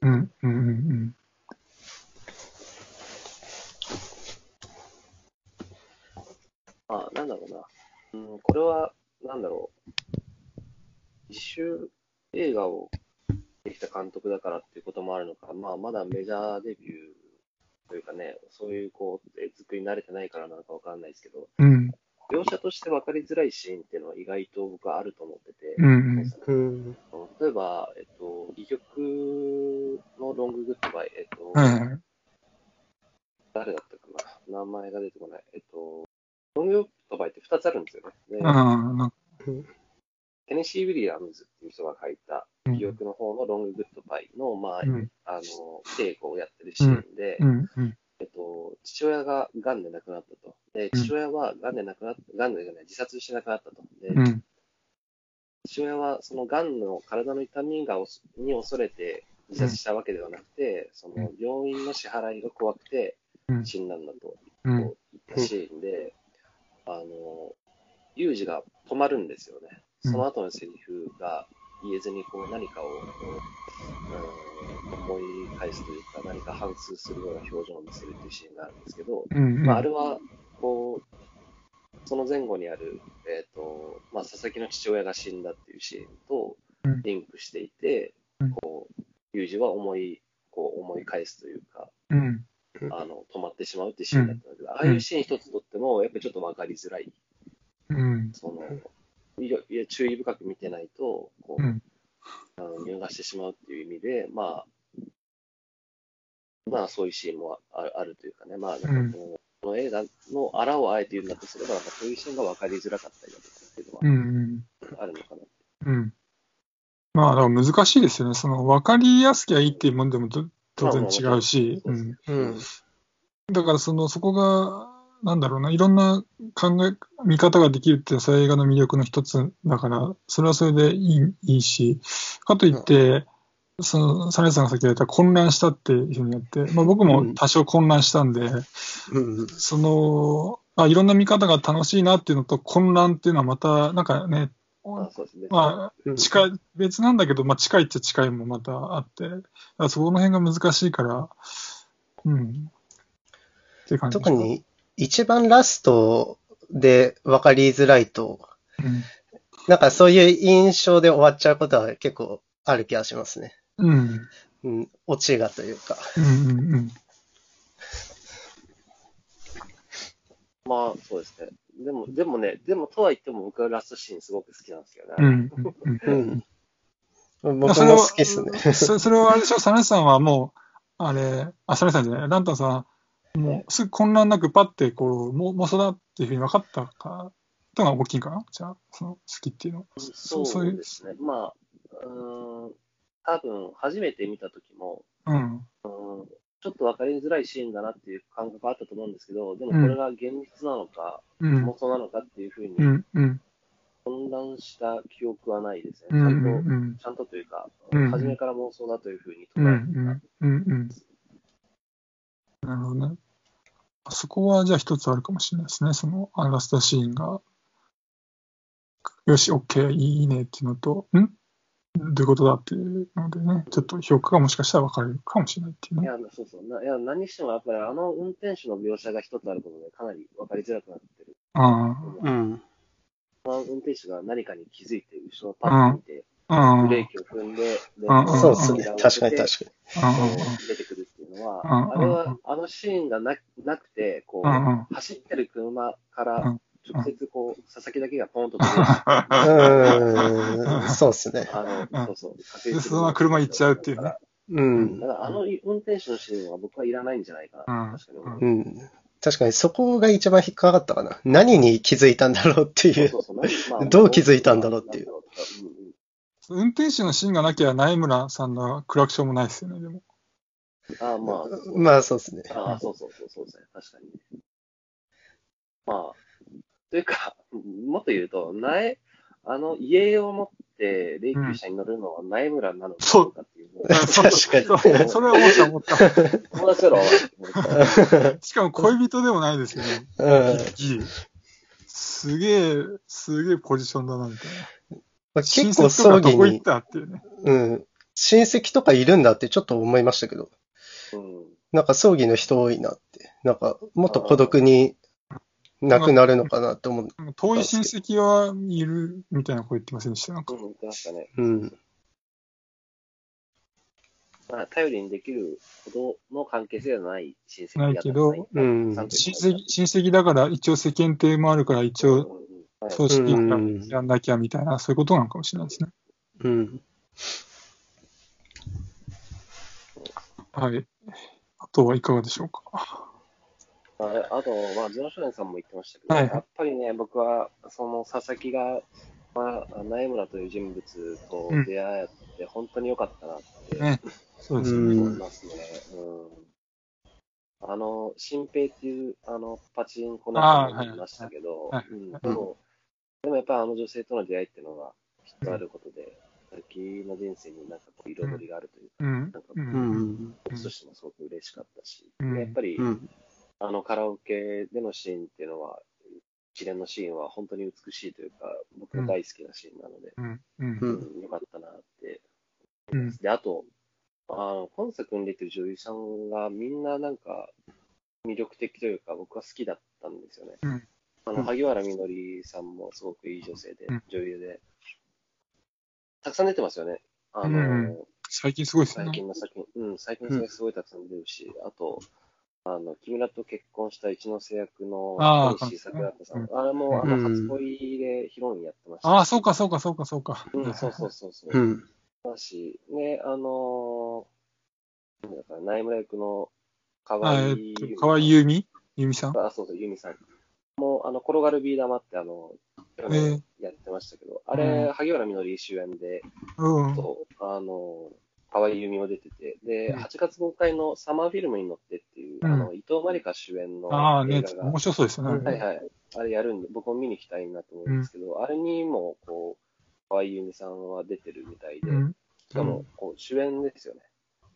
思うん、うん、うん、う。まあ、なん。だろうな。うん、これは、なん。だろう。自主映画をできた監督だからっていうこともあるのか、まあ、まだメジャーデビューというかね、そういうこう、絵作りに慣れてないからなのかわかんないですけど、うん、描写として分かりづらいシーンっていうのは意外と僕はあると思ってて、うん、うん、うん例えば、えっと、戯曲のロンググッドバイ、えっと、はい、誰だったかな？名前が出てこない。えっと、ロンググッドバイって2つあるんですよね。でああ、なん。か、テネシー・ウィリアムズっていう人が書いたうん。戯曲の方のロンググッドバイの、まあ、うん、あの、稽古をやってるシーンで、うん、うん、えっと、父親が癌で亡くなったと。で、父親は癌で亡くなった、癌でじゃない、自殺して亡くなったと。で、うん、父親はその癌の体の痛みがに恐れて自殺したわけではなくて、その病院の支払いが怖くてうん。死んだんだとうん、言ったシーンで、あの、ユージが止まるんですよね。うん。その後のセリフが言えずにこう何かを、うん、思い返すというか、何か反芻するような表情を見せるっていうシーンがあるんですけど、うん、まあ、あれは、こう、その前後にある、えっ、と、まあ、佐々木の父親が死んだっていうシーンとうん。リンクしていて、うん。こう、ユージは思い、こう思い返すというか、うん、あの、止まってしまうっていうシーンだったん。だけど、ああいうシーン一つとっても、やっぱりちょっとわかりづらい。うん、その、いや注意深く見てないと、こう、うんあの見逃してしまうっていう意味で、まあ、まあ、そういうシーンもああるというかね、まあ、なんかこの,、この映画のあらをあえて言うんだとすれば、なんかそういうシーンが分かりづらかったりだとかっていううん、のはあるのかな。うん。まあ、だから難しいですよね。その、分かりやすきゃいいっていうもんでもと当然違うし、まあまあうん。うんだからその、そこが、なんだろうな、いろんな考え、見方ができるっていうのは、それは映画の魅力の一つだから、それはそれでいいいいし、かといって、その、サネさんがさっき言った混乱したっていうふうにやって、まあ僕も多少混乱したんで、うん。その、あ、いろんな見方が楽しいなっていうのと混乱っていうのはまた、なんかね、まあ、近い、別なんだけど、まあ近いっちゃ近いもまたあって、そこの辺が難しいから、うん。っていう感じ特に一番ラストで分かりづらいと、うん。なんかそういう印象で終わっちゃうことは結構ある気がしますね。うん。うん、オチがというか。うんうんうん。まあ、そうですね。でも、でもね、でも、とは言っても僕はラストシーンすごく好きなんですよね。うんうんうんうん。僕も好きっすね。そそれはあれでしょ、サネさんはもう、あれ、あ、サネさんじゃない、ランタンさん、もうすぐ混乱なくパッて、こう、も妄想だっていうふうに分かったか、とが大きいかな？じゃあ、その好きっていうのは。そそういううですね。まあ、うーん、多分、初めて見た時も、うん。うんちょっと分かりづらいシーンだなっていう感覚があったと思うんですけど、でもうんこれが現実なのか、うん。妄想なのかっていうふうにうん。うん。混乱した記憶はないですね。うん。うちゃんと、ん。ちゃんとというか、うん初めから妄想だというふうにうん。う捉えてた。ん。うん。うん。なるほどね。そこはじゃあ一つあるかもしれないですね。そのアラスタシーンが、よし、オッケー、いいねっていうのと、ん？どういうことだっていうのでね、ちょっと評価がもしかしたら分かれるかもしれないっていうね。いや、そうそう。ないや、何にしてもやっぱりあの運転手の描写が一つあることでかなり分かりづらくなってる。あうん。その運転手が何かに気づいて、後ろをパッと見て。ブレーキを踏んで、でうんそうですね。確かに確かに。うん出てくるいうのは、うんあれは、あのシーンがななくて、こう、うんうん走ってる車からうん直接こう、佐々木だけがポンと飛び出して、うん、そうですね。あの、うんそうそう、確でそのまま車行っちゃうっていうね。うんだ。から、あの運転手のシーンは僕はいらないんじゃないかな、うん確かに思う。うん。確かにそこが一番引っかかったかな。何に気づいたんだろうっていう。そうそうそうまあどう気づいたんだろうっていう運転手のシーンがなきゃ、苗村さんのクラクションもないですよね、でも。ああ、まあ、まあそうですね。ああ、そうそうそう、そうですね。確かに。まあ、というか、もっと言うと、苗、あの、家を持って霊柩車に乗るのは苗村なのかどうかっていうのを、確かにそうそれは思った思った。友達だろ、しかも恋人でもないですよね。うんすげえ、すげえポジションだな、みたいな。まあ親結構戚とか葬儀にどこ行っ、たっていうね。うん。親戚とかいるんだってちょっと思いましたけど、うん。なんか葬儀の人多いなって。なんか、もっと孤独になくなるのかなと思う。遠い親戚はいるみたいな声言ってませんでした？なんかうん、言ってましたね。うん。まあ、頼りにできるほどの関係性ではない親戚ないけどうん親親戚、親戚だから一応世間体もあるから一応はい葬式うんやんなきゃみたいな、そういうことなのかもしれないですね。うん。はい。あとはいかがでしょうか？ああと、まあ、ゼロ少年さんも言ってましたけど、はいやっぱりね、僕は、その佐々木が、まあ、苗村という人物と出会って、本当に良かったなってねそうですよね。うん思いますね。うん。あの、新平っていう、あの、パチンコの人もいましたけどでもやっぱりあの女性との出会いっていうのが、きっとあることで、佐々木の人生になんかこう、彩りがあるというか、うんなんか、う。うんとしてもすごく嬉しかったし、うんでやっぱり、うん。あのカラオケでのシーンっていうのは、一連のシーンは本当に美しいというか、僕の大好きなシーンなので、うん。よかったなって。うん。で、あと、あの今作に出てる女優さんがみんななんか魅力的というか、僕は好きだったんですよね。うんあの萩原みのりさんもすごくいい女性で、うん女優で、たくさん出てますよね。あの、うん最近すごいです最ね。近の作品、うん、最近の作品すごいたくさん出るし、あと、あの、木村と結婚した一ノ瀬役の小西桜子さん。うあれも、あの、うん初恋でヒロインやってました。ああ、そうか、そうか、そうか、そうか。うん、そうそうそうそう。うん。だし、ね、あのー、だか、苗村役の河合由美と、河合由美？由美さん？あ、そうそう、由美さん。もう、あの、転がるビー玉って、あの、やってましたけど、あれ、うん萩原みのり主演で、うん。と、あの、河合由美も出てて、で、うん8月公開のサマーフィルムに乗ってっていう、うんあの、伊藤まりか主演のああね映画、が、面白そうですよね。はいはい、あれやるんで、僕も見に行きたいなと思うんですけど、あれにも、こう、河合由美さんは出てるみたいで、うん。しかも、こう、主演ですよね。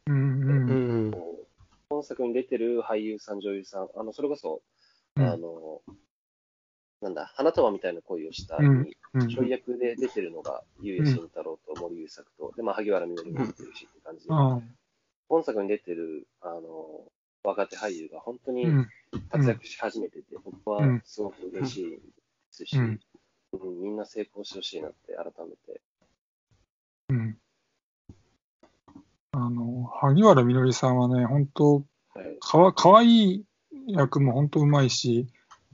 うん。うん。うん。こう本作に出てる俳優さん、女優さん、あの、それこそ、うんあの、なんだ、花束みたいな恋をしたうんに、うんちょい役で出てるのが、ゆうや慎太郎と森優作と、で、まあ、萩原みのりも出てるしって感じで、うん。本作に出てる、あの、若手俳優が本当にうん。活躍し始めてて、僕はうんすごく嬉しいですし、みんな成功してほしいなって改めて。うん。あの、萩原みのりさんはね、本当はいかわ、かわいい役も本当うまいし、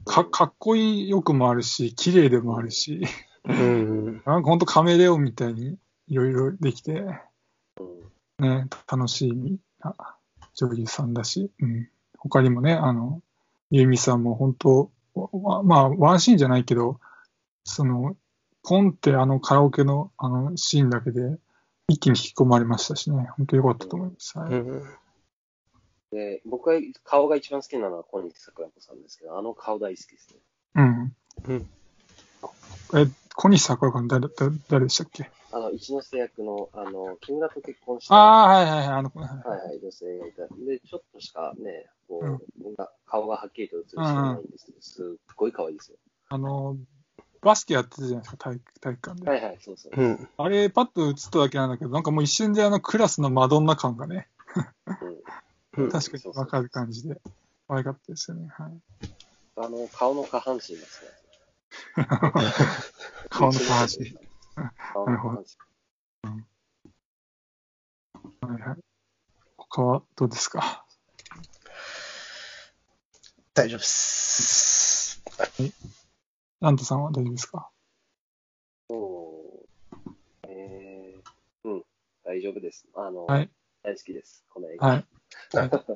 か、かっこいい欲もあるし、綺麗でもあるし、うん。なんか本当カメレオンみたいにいろいろできて、うんね、楽しいな女優さんだし、うん。他にもね、あの、ゆみさんも本当、わまあ、ワンシーンじゃないけど、その、ポンってあのカラオケのあのシーンだけで一気に引き込まれましたしね、本当良かったと思います。はいうん。で、僕が顔が一番好きなのは小西桜子さんですけど、あの顔大好きですね。うん。うんえ、小西桜子さん誰、誰誰でしたっけ？あの、一ノ瀬役の、あの、木村と結婚した、ああ、はいはいはい、あの子、はいはいはい、女性がいた。で、ちょっとしかね、こう、うん顔がはっきりと映る人はないんですけど、すっごい可愛いですよ。あの、バスケやってたじゃないですか、体育体育館で。はいはい、そうそう。うん。あれ、パッと映っただけなんだけど、なんかもう一瞬であのクラスのマドンナ感がね、うんうん。確かにわかる感じで、可愛かったですよね。はい。あの、顔の下半身ですよ。[LAUGHS] 顔の下半身。顔の下半身。はいはい。他はどうですか？大丈夫です。ラントさんは大丈夫ですか？そう。えー、うん、大丈夫です。あの、はい大好きです、この映画。はい。[LAUGHS]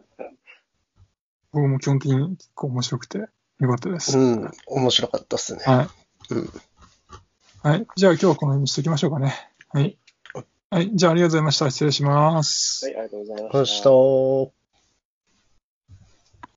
僕も基本的に結構面白くてよかったです。うん、面白かったっすね。はい。うん。はい。じゃあ今日はこの辺にしておきましょうかね。はい。はい。じゃあありがとうございました。失礼します。はい、ありがとうございまそし。た。